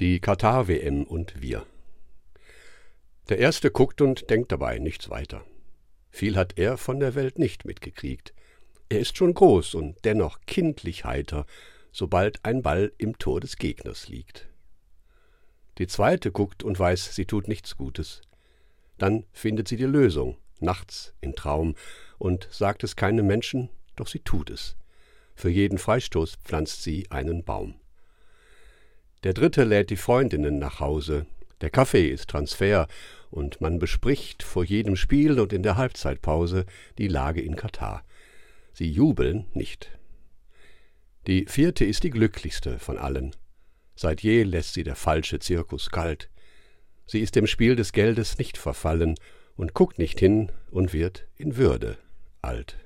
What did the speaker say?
Die Katar-WM und wir. Der Erste guckt und denkt dabei nichts weiter. Viel hat er von der Welt nicht mitgekriegt. Er ist schon groß und dennoch kindlich heiter, sobald ein Ball im Tor des Gegners liegt. Die Zweite guckt und weiß, sie tut nichts Gutes. Dann findet sie die Lösung, nachts im Traum, und sagt es keinem Menschen, doch sie tut es. Für jeden Freistoß pflanzt sie einen Baum. Der dritte lädt die Freundinnen nach Hause. Der Kaffee ist Transfer und man bespricht vor jedem Spiel und in der Halbzeitpause die Lage in Katar. Sie jubeln nicht. Die vierte ist die glücklichste von allen. Seit je lässt sie der falsche Zirkus kalt. Sie ist dem Spiel des Geldes nicht verfallen und guckt nicht hin und wird in Würde alt.